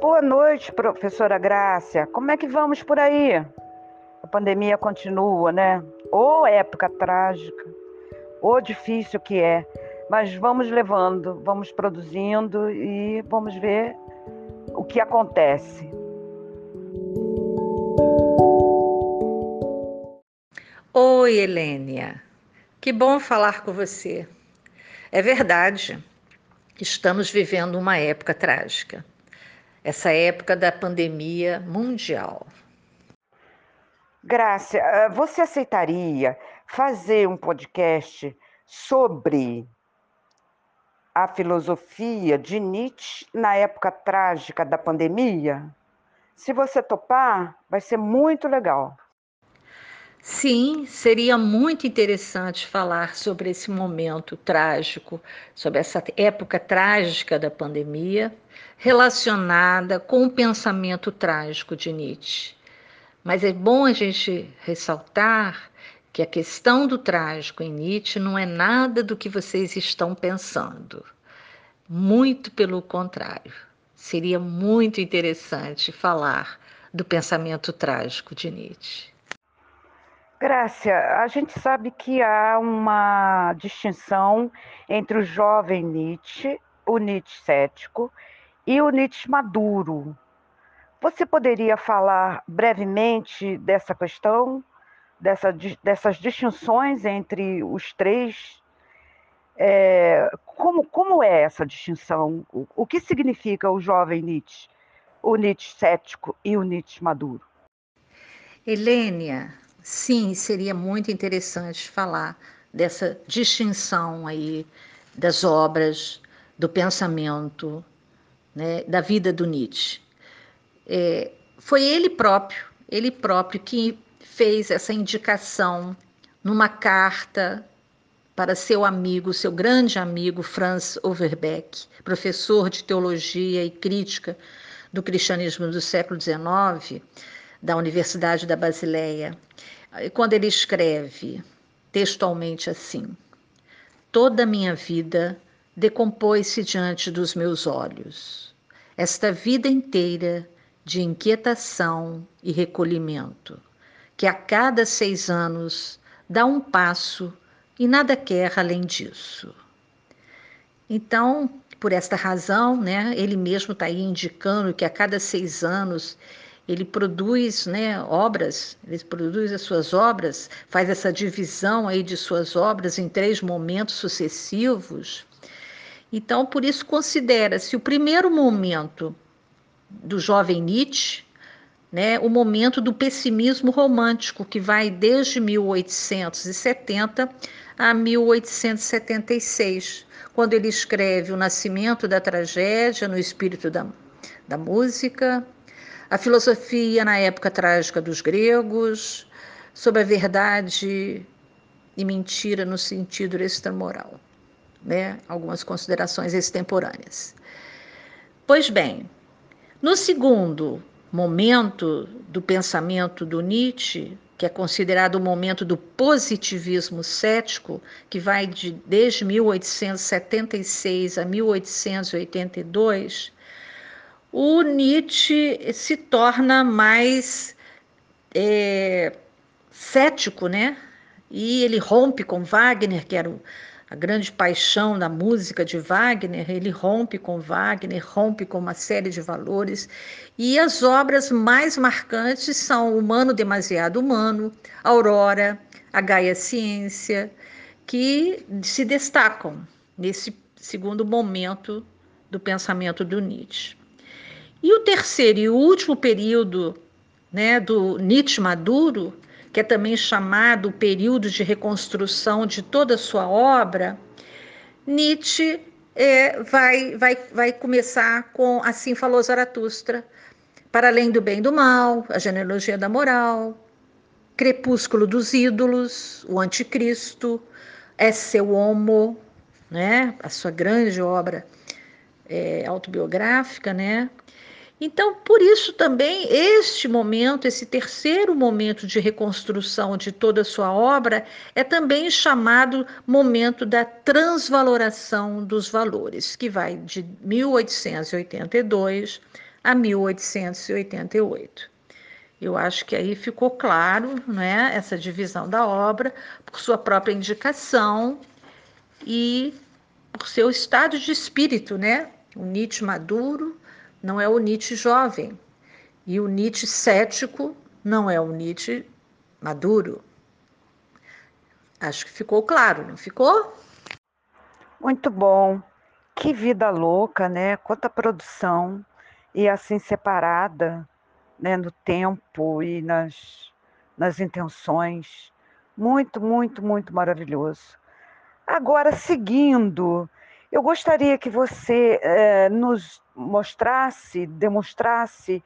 Boa noite, professora Grácia. Como é que vamos por aí? A pandemia continua, né? Ou época trágica, ou difícil que é. Mas vamos levando, vamos produzindo e vamos ver o que acontece. Oi, Helênia. Que bom falar com você. É verdade, estamos vivendo uma época trágica essa época da pandemia mundial. Grácia, eh, você aceitaria fazer um podcast sobre a filosofia de Nietzsche na época trágica da pandemia? Se você topar, vai ser muito legal. Sim, seria muito interessante falar sobre esse momento trágico, sobre essa época trágica da pandemia, relacionada com o pensamento trágico de Nietzsche. Mas é bom a gente ressaltar que a questão do trágico em Nietzsche não é nada do que vocês estão pensando. Muito pelo contrário. Seria muito interessante falar do pensamento trágico de Nietzsche. Grácia, a gente sabe que há uma distinção entre o jovem Nietzsche, o Nietzsche cético, e o Nietzsche maduro. Você poderia falar brevemente dessa questão, dessa, dessas distinções entre os três? É, como, como é essa distinção? O, o que significa o jovem Nietzsche, o Nietzsche cético e o Nietzsche maduro? Helênia, sim, seria muito interessante falar dessa distinção aí das obras, do pensamento, né, da vida do Nietzsche. É, foi ele próprio, ele próprio que fez essa indicação numa carta para seu amigo, seu grande amigo Franz Overbeck, professor de teologia e crítica do cristianismo do século XIX, da Universidade da Basileia quando ele escreve textualmente assim: Toda a minha vida decompôs-se diante dos meus olhos. Esta vida inteira de inquietação e recolhimento, que a cada seis anos dá um passo e nada quer além disso. Então, por esta razão, né, ele mesmo está aí indicando que a cada seis anos ele produz né, obras, ele produz as suas obras, faz essa divisão aí de suas obras em três momentos sucessivos. Então, por isso considera-se o primeiro momento do jovem Nietzsche, né, o momento do pessimismo romântico, que vai desde 1870 a 1876, quando ele escreve O Nascimento da Tragédia no Espírito da, da Música, a filosofia na época trágica dos gregos, sobre a verdade e mentira no sentido extramoral, né? Algumas considerações extemporâneas. Pois bem, no segundo momento do pensamento do Nietzsche, que é considerado o momento do positivismo cético, que vai de, desde 1876 a 1882, o Nietzsche se torna mais é, cético, né? E ele rompe com Wagner, que era a grande paixão da música de Wagner, ele rompe com Wagner, rompe com uma série de valores. E as obras mais marcantes são Humano Demasiado Humano, Aurora, A Gaia Ciência, que se destacam nesse segundo momento do pensamento do Nietzsche. E o terceiro e último período né, do Nietzsche maduro, que é também chamado período de reconstrução de toda a sua obra, Nietzsche é, vai, vai, vai começar com Assim Falou Zaratustra, Para Além do Bem e do Mal, A Genealogia da Moral, Crepúsculo dos Ídolos, O Anticristo, É Seu Homo, né, a sua grande obra é, autobiográfica, né? Então, por isso também este momento, esse terceiro momento de reconstrução de toda a sua obra, é também chamado momento da transvaloração dos valores, que vai de 1882 a 1888. Eu acho que aí ficou claro né, essa divisão da obra por sua própria indicação e por seu estado de espírito, né? O Nietzsche maduro não é o Nietzsche jovem e o Nietzsche cético não é o Nietzsche maduro. Acho que ficou claro, não ficou? Muito bom. Que vida louca, né? Quanta produção e assim separada né, no tempo e nas, nas intenções. Muito, muito, muito maravilhoso. Agora, seguindo, eu gostaria que você eh, nos mostrasse, demonstrasse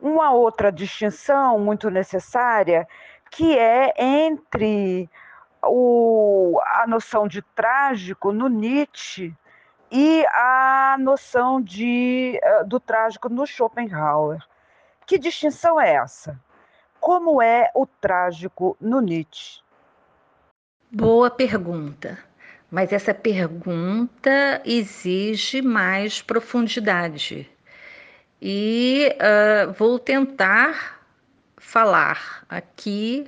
uma outra distinção muito necessária, que é entre o, a noção de trágico no Nietzsche e a noção de, eh, do trágico no Schopenhauer. Que distinção é essa? Como é o trágico no Nietzsche? Boa pergunta, mas essa pergunta exige mais profundidade. E uh, vou tentar falar aqui,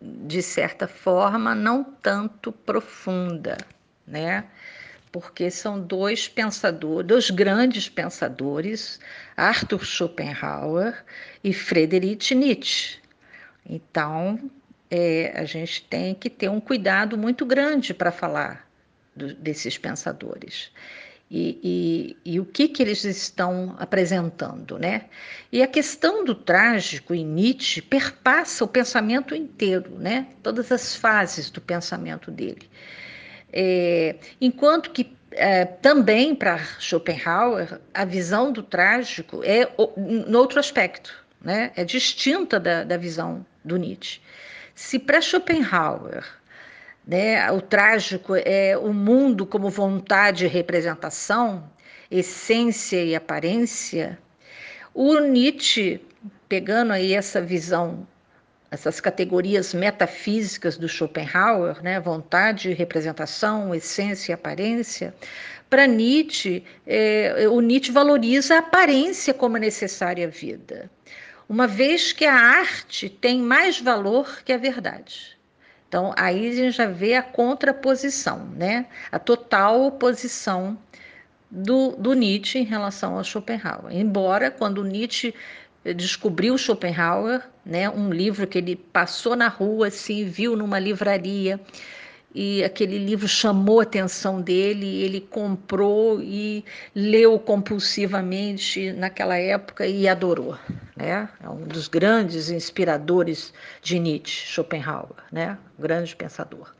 de certa forma, não tanto profunda, né? porque são dois pensadores, dois grandes pensadores, Arthur Schopenhauer e Friedrich Nietzsche. Então, é, a gente tem que ter um cuidado muito grande para falar do, desses pensadores. E, e, e, o que, que eles estão apresentando, né? E a questão do trágico em Nietzsche perpassa o pensamento inteiro, né? Todas as fases do pensamento dele. É, enquanto que é, também para Schopenhauer a visão do trágico é no outro aspecto, né? é distinta da, da visão do Nietzsche. Se para Schopenhauer né, o trágico é o mundo como vontade e representação, essência e aparência, o Nietzsche, pegando aí essa visão essas categorias metafísicas do Schopenhauer, né, vontade, representação, essência e aparência, para Nietzsche, é, o Nietzsche valoriza a aparência como necessária à vida, uma vez que a arte tem mais valor que a verdade. Então, aí a gente já vê a contraposição, né? a total oposição do, do Nietzsche em relação ao Schopenhauer. Embora, quando Nietzsche descobriu Schopenhauer, né, um livro que ele passou na rua, assim, viu numa livraria, e aquele livro chamou a atenção dele, ele comprou e leu compulsivamente naquela época e adorou. Né? É um dos grandes inspiradores de Nietzsche, Schopenhauer, né? um grande pensador.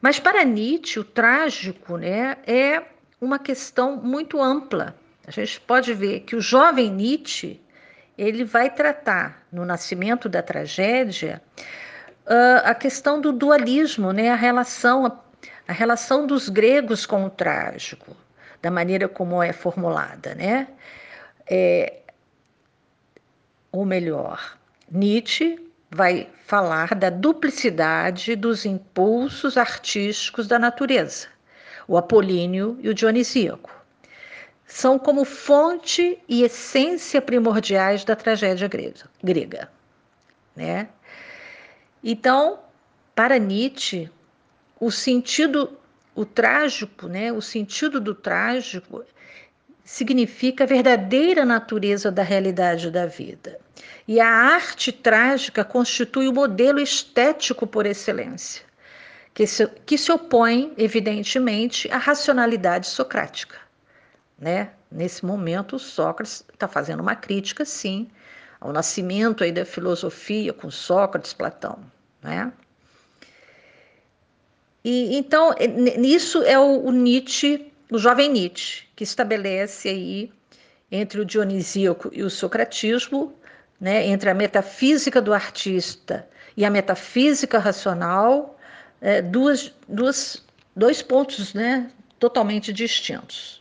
Mas para Nietzsche, o trágico né, é uma questão muito ampla. A gente pode ver que o jovem Nietzsche ele vai tratar no Nascimento da Tragédia uh, a questão do dualismo, né? a, relação, a, a relação dos gregos com o trágico, da maneira como é formulada. Né? É, ou melhor, Nietzsche vai falar da duplicidade dos impulsos artísticos da natureza, o apolíneo e o dionisíaco são como fonte e essência primordiais da tragédia grega. Né? Então, para Nietzsche, o sentido, o trágico, né, o sentido do trágico significa a verdadeira natureza da realidade da vida. E a arte trágica constitui o modelo estético por excelência, que se, que se opõe, evidentemente, à racionalidade socrática. Né? Nesse momento, Sócrates está fazendo uma crítica, sim, ao nascimento aí da filosofia com Sócrates, Platão. Né? E, então, nisso é o, o Nietzsche, o jovem Nietzsche, que estabelece aí entre o dionisíaco e o socratismo, né, entre a metafísica do artista e a metafísica racional, é, duas, duas, dois pontos né, totalmente distintos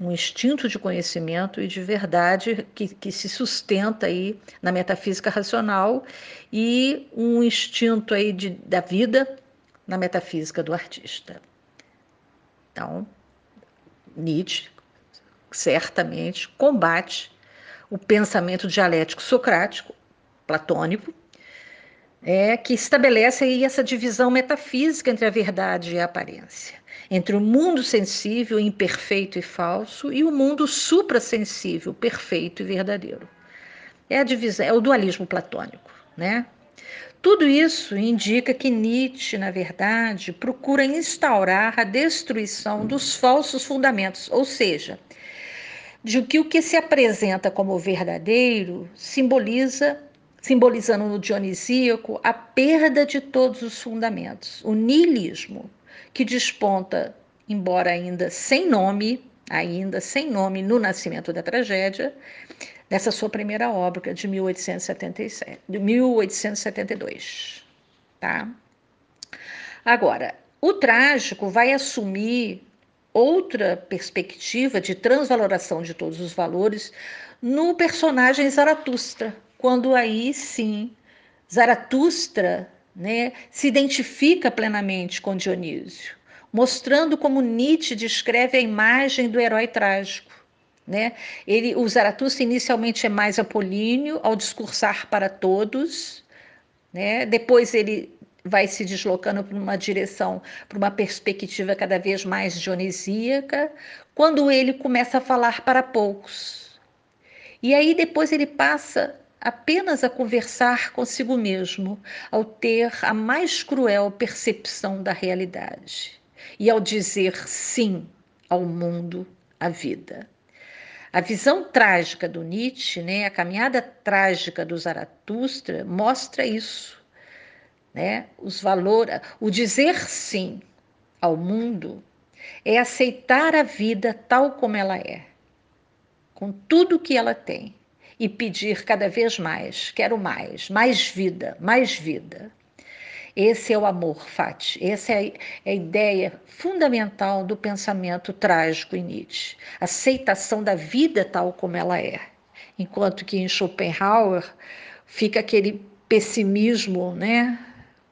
um instinto de conhecimento e de verdade que, que se sustenta aí na metafísica racional e um instinto aí de, da vida na metafísica do artista. Então, Nietzsche certamente combate o pensamento dialético socrático, platônico, é, que estabelece aí essa divisão metafísica entre a verdade e a aparência, entre o mundo sensível, imperfeito e falso, e o mundo suprassensível, perfeito e verdadeiro. É a divisão, é o dualismo platônico, né? Tudo isso indica que Nietzsche, na verdade, procura instaurar a destruição dos falsos fundamentos, ou seja, de que o que se apresenta como verdadeiro simboliza simbolizando no dionisíaco a perda de todos os fundamentos, o niilismo, que desponta, embora ainda sem nome, ainda sem nome no nascimento da tragédia, nessa sua primeira obra de 1877, de 1872, tá? Agora, o trágico vai assumir outra perspectiva de transvaloração de todos os valores no personagem Zaratustra, quando aí sim Zaratustra né, se identifica plenamente com Dionísio, mostrando como Nietzsche descreve a imagem do herói trágico. Né? Ele, o Zaratustra inicialmente é mais apolíneo ao discursar para todos, né? depois ele vai se deslocando para uma direção, para uma perspectiva cada vez mais dionisíaca, quando ele começa a falar para poucos. E aí depois ele passa apenas a conversar consigo mesmo, ao ter a mais cruel percepção da realidade e ao dizer sim ao mundo, à vida. A visão trágica do Nietzsche, né, a caminhada trágica do Zaratustra, mostra isso. Né? Os valores, o dizer sim ao mundo é aceitar a vida tal como ela é, com tudo que ela tem, e pedir cada vez mais, quero mais, mais vida, mais vida. Esse é o amor, Fati. Essa é a, ideia fundamental do pensamento trágico em Nietzsche. Aceitação da vida tal como ela é. Enquanto que em Schopenhauer fica aquele pessimismo, né?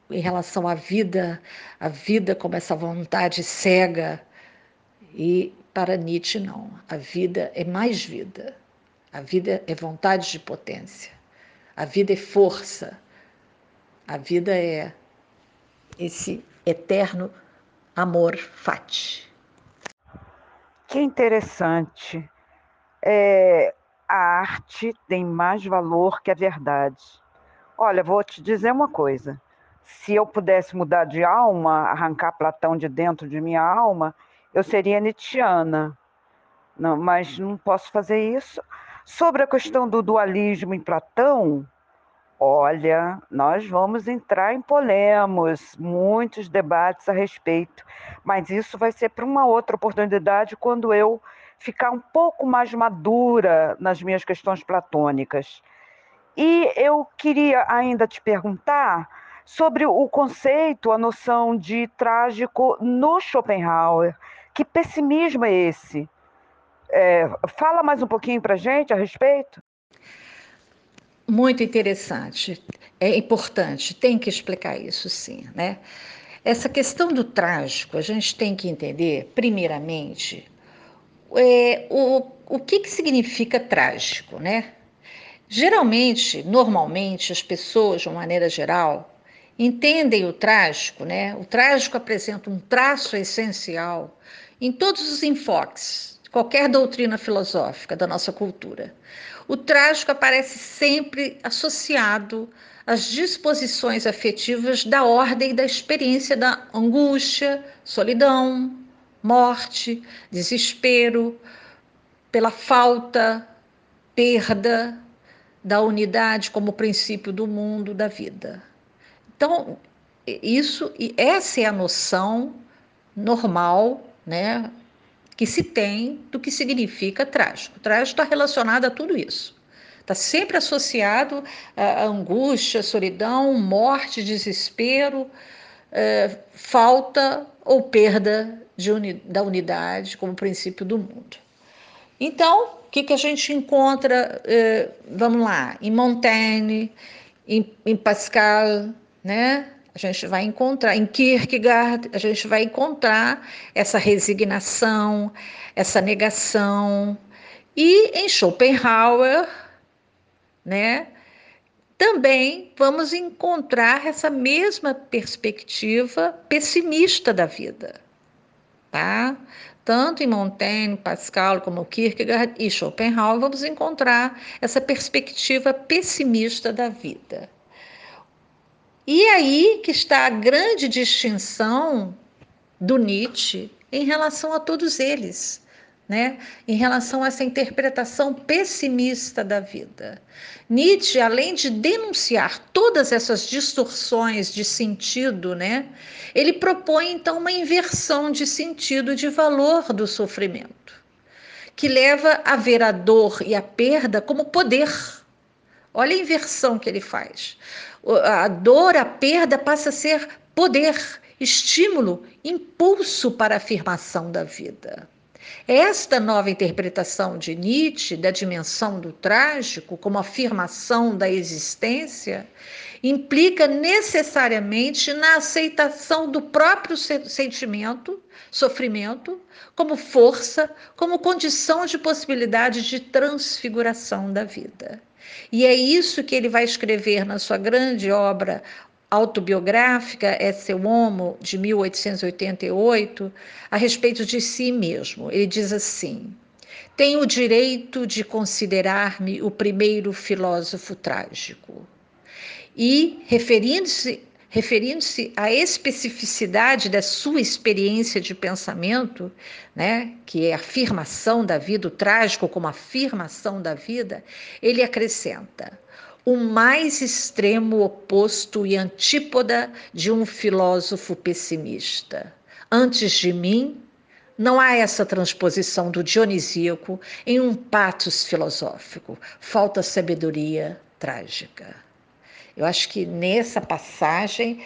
Em relação à vida, a vida como essa vontade cega. E para Nietzsche, não. A vida é mais vida. A vida é vontade de potência. A vida é força. A vida é esse eterno amor fati. Que interessante. É, a arte tem mais valor que a verdade. Olha, vou te dizer uma coisa. Se eu pudesse mudar de alma, arrancar Platão de dentro de minha alma, eu seria Nietzscheana. Não, mas não posso fazer isso Sobre a questão do dualismo em Platão, olha, nós vamos entrar em polemos, muitos debates a respeito, mas isso vai ser para uma outra oportunidade quando eu ficar um pouco mais madura nas minhas questões platônicas. E eu queria ainda te perguntar sobre o conceito, a noção de trágico no Schopenhauer. Que pessimismo é esse? É, fala mais um pouquinho para a gente a respeito. Muito interessante. É importante, tem que explicar isso sim, né? Essa questão do trágico, a gente tem que entender, primeiramente, é, o, o que, que significa trágico, né? Geralmente, normalmente, as pessoas, de uma maneira geral, entendem o trágico, né? O trágico apresenta um traço essencial em todos os enfoques, qualquer doutrina filosófica da nossa cultura. O trágico aparece sempre associado às disposições afetivas da ordem da experiência da angústia, solidão, morte, desespero, pela falta, perda da unidade como princípio do mundo, da vida. Então, isso e essa é a noção normal, né, que se tem do que significa trágico. Trágico está relacionado a tudo isso. Está sempre associado a angústia, solidão, morte, desespero, é, falta ou perda uni da unidade como princípio do mundo. Então, o que, que a gente encontra, é, vamos lá, em Montaigne, em, em Pascal, né? A gente vai encontrar, em Kierkegaard, a gente vai encontrar essa resignação, essa negação, E em Schopenhauer, né, também vamos encontrar essa mesma perspectiva pessimista da vida, tá? Tanto em Montaigne, Pascal, como Kierkegaard e Schopenhauer, vamos encontrar essa perspectiva pessimista da vida. E aí que está a grande distinção do Nietzsche em relação a todos eles né, em relação a essa interpretação pessimista da vida. Nietzsche, além de denunciar todas essas distorções de sentido, né, ele propõe então uma inversão de sentido de valor do sofrimento, que leva a ver a dor e a perda como poder. Olha a inversão que ele faz. A dor, a perda passa a ser poder, estímulo, impulso para a afirmação da vida. Esta nova interpretação de Nietzsche da dimensão do trágico como afirmação da existência implica necessariamente na aceitação do próprio sentimento, sofrimento, como força, como condição de possibilidade de transfiguração da vida. E é isso que ele vai escrever na sua grande obra autobiográfica é seu homo de 1888 a respeito de si mesmo. Ele diz assim: Tenho o direito de considerar-me o primeiro filósofo trágico. E referindo-se referindo-se à especificidade da sua experiência de pensamento, né, que é a afirmação da vida, o trágico como afirmação da vida, ele acrescenta: o mais extremo oposto e antípoda de um filósofo pessimista. Antes de mim, não há essa transposição do dionisíaco em um patos filosófico. Falta sabedoria trágica. Eu acho que nessa passagem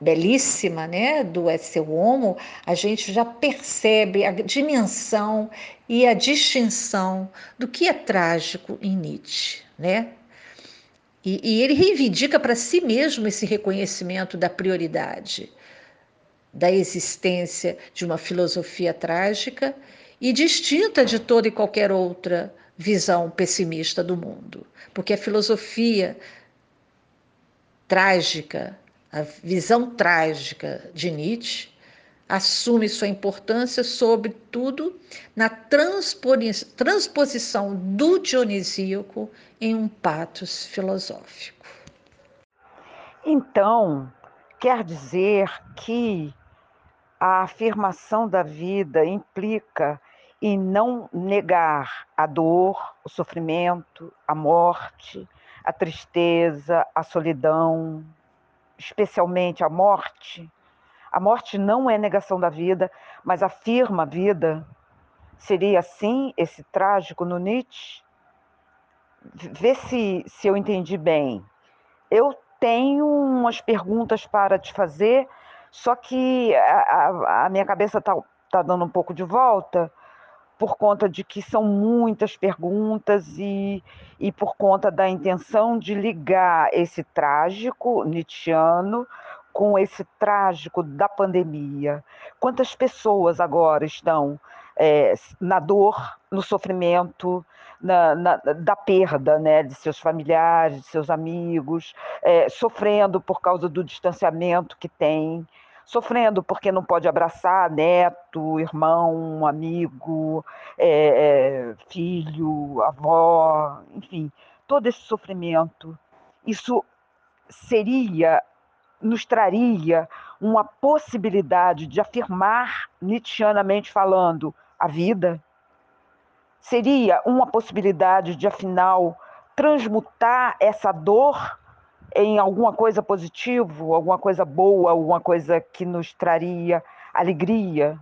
belíssima, né, do Esse Homo, a gente já percebe a dimensão e a distinção do que é trágico em Nietzsche, né? E, e ele reivindica para si mesmo esse reconhecimento da prioridade, da existência de uma filosofia trágica e distinta de toda e qualquer outra visão pessimista do mundo. Porque a filosofia trágica, a visão trágica de Nietzsche, assume sua importância, sobretudo na transposição do dionisíaco em um patos filosófico. Então, quer dizer que a afirmação da vida implica em não negar a dor, o sofrimento, a morte, a tristeza, a solidão, especialmente a morte a morte não é negação da vida, mas afirma a vida. Seria assim esse trágico no Nietzsche? Vê se, se eu entendi bem. Eu tenho umas perguntas para te fazer, só que a, a, a minha cabeça está tá dando um pouco de volta por conta de que são muitas perguntas e, e por conta da intenção de ligar esse trágico nietzschiano com esse trágico da pandemia? Quantas pessoas agora estão é, na dor, no sofrimento, na, na, da perda né, de seus familiares, de seus amigos, é, sofrendo por causa do distanciamento que tem, sofrendo porque não pode abraçar neto, irmão, amigo, é, é filho, avó, enfim, todo esse sofrimento. Isso seria nos traria uma possibilidade de afirmar, nietzschianamente falando, a vida? Seria uma possibilidade de, afinal, transmutar essa dor em alguma coisa positiva, alguma coisa boa, alguma coisa que nos traria alegria?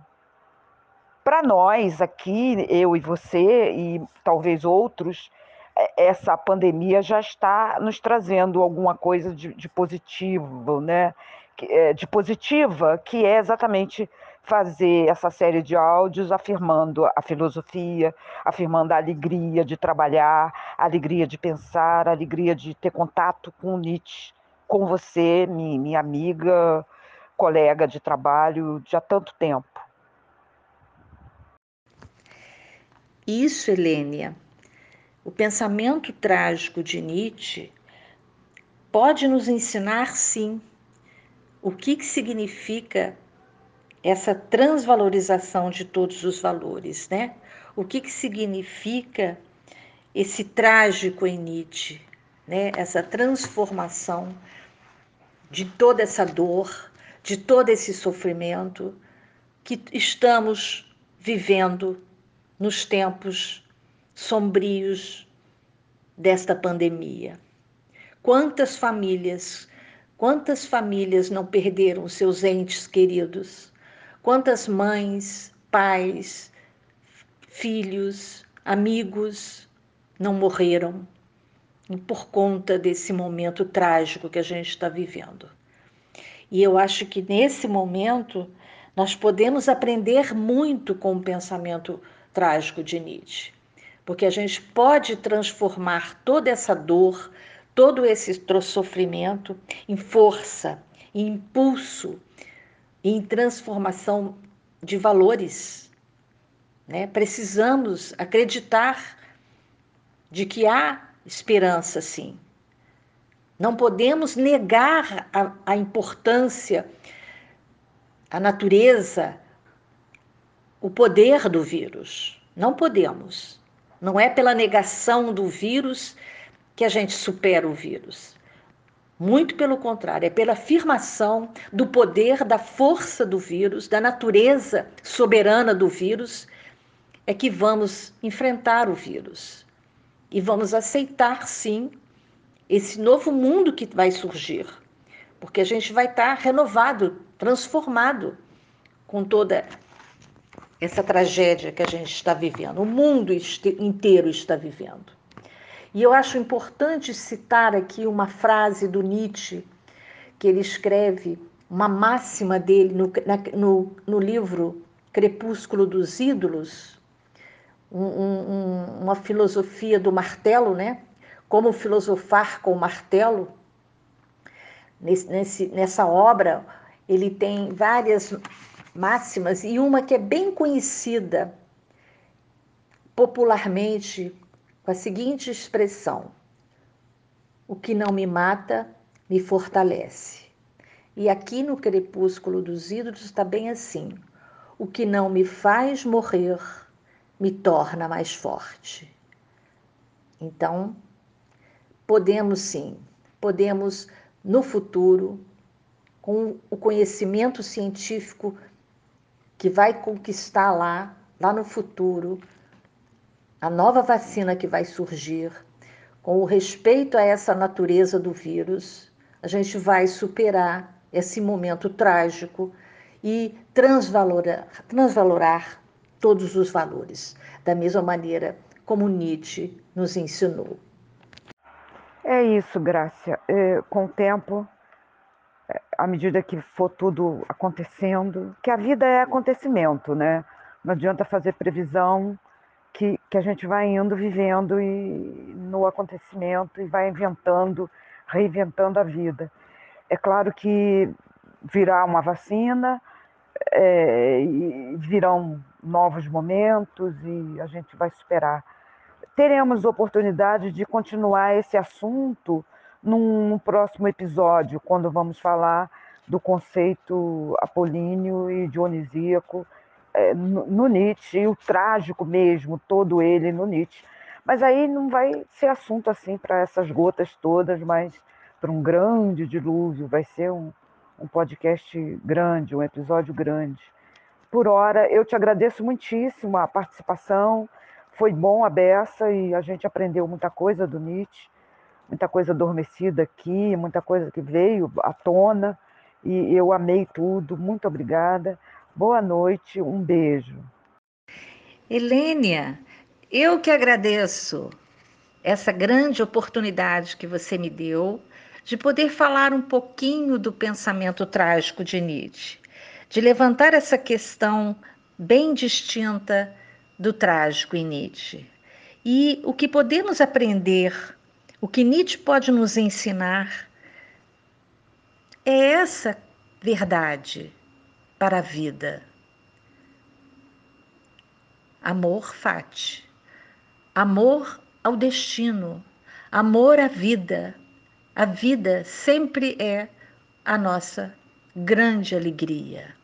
Para nós aqui, eu e você, e talvez outros, é, essa pandemia já está nos trazendo alguma coisa de, de positivo, né? É, de positiva, que é exatamente fazer essa série de áudios afirmando a filosofia, afirmando a alegria de trabalhar, a alegria de pensar, a alegria de ter contato com Nietzsche, com você, minha amiga, colega de trabalho de há tanto tempo. Isso, Helênia, o pensamento trágico de Nietzsche pode nos ensinar, sim, o que, que significa essa transvalorização de todos os valores, né? O que, que significa esse trágico em Nietzsche, né? Essa transformação de toda essa dor, de todo esse sofrimento que estamos vivendo nos tempos sombrios desta pandemia. Quantas famílias, quantas famílias não perderam seus entes queridos? Quantas mães, pais, filhos, amigos não morreram por conta desse momento trágico que a gente está vivendo? E eu acho que nesse momento nós podemos aprender muito com o pensamento trágico de Nietzsche, porque a gente pode transformar toda essa dor, todo esse sofrimento em força, em impulso, em transformação de valores. Né? Precisamos acreditar de que há esperança, sim. Não podemos negar a, a importância, a natureza, o poder do vírus. Não podemos. Não é pela negação do vírus que a gente supera o vírus. Muito pelo contrário, é pela afirmação do poder, da força do vírus, da natureza soberana do vírus, é que vamos enfrentar o vírus. E vamos aceitar, sim, esse novo mundo que vai surgir. Porque a gente vai estar renovado, transformado com toda essa tragédia que a gente está vivendo, o mundo inteiro está vivendo. E eu acho importante citar aqui uma frase do Nietzsche, que ele escreve, uma máxima dele no, no, no livro Crepúsculo dos Ídolos, um, um, uma filosofia do martelo, né? Como filosofar com o martelo. Nesse, nesse, nessa obra, ele tem várias máximas e uma que é bem conhecida popularmente com a seguinte expressão: O que não me mata me fortalece. E aqui no Crepúsculo dos Ídolos está bem assim: O que não me faz morrer me torna mais forte. Então, podemos sim, podemos no futuro, com o conhecimento científico que vai conquistar lá, lá no futuro, a nova vacina que vai surgir, com o respeito a essa natureza do vírus, a gente vai superar esse momento trágico e transvalorar, transvalorar todos os valores, da mesma maneira como Nietzsche nos ensinou. É isso, Grácia. É, com o tempo, é, à medida que for tudo acontecendo, que a vida é acontecimento, né? Não adianta fazer previsão, que, que a gente vai indo, vivendo e no acontecimento e vai inventando, reinventando a vida. É claro que virá uma vacina, é, e virão novos momentos e a gente vai superar. Teremos oportunidade de continuar esse assunto num, num próximo episódio, quando vamos falar do conceito apolíneo e dionisíaco é, no, no Nietzsche, e o trágico mesmo, todo ele no Nietzsche. Mas aí não vai ser assunto assim para essas gotas todas, mas para um grande dilúvio, vai ser um, um podcast grande, um episódio grande. Por hora, eu te agradeço muitíssimo a participação, foi bom a beça e a gente aprendeu muita coisa do Nietzsche, muita coisa adormecida aqui, muita coisa que veio à tona, e eu amei tudo, muito obrigada. Boa noite, um beijo. Helênia, eu que agradeço essa grande oportunidade que você me deu de poder falar um pouquinho do pensamento trágico de Nietzsche, de levantar essa questão bem distinta do trágico em Nietzsche. E o que podemos aprender, o que Nietzsche pode nos ensinar, é essa verdade para a vida. Amor fati. Amor ao destino, amor à vida. A vida sempre é a nossa grande alegria.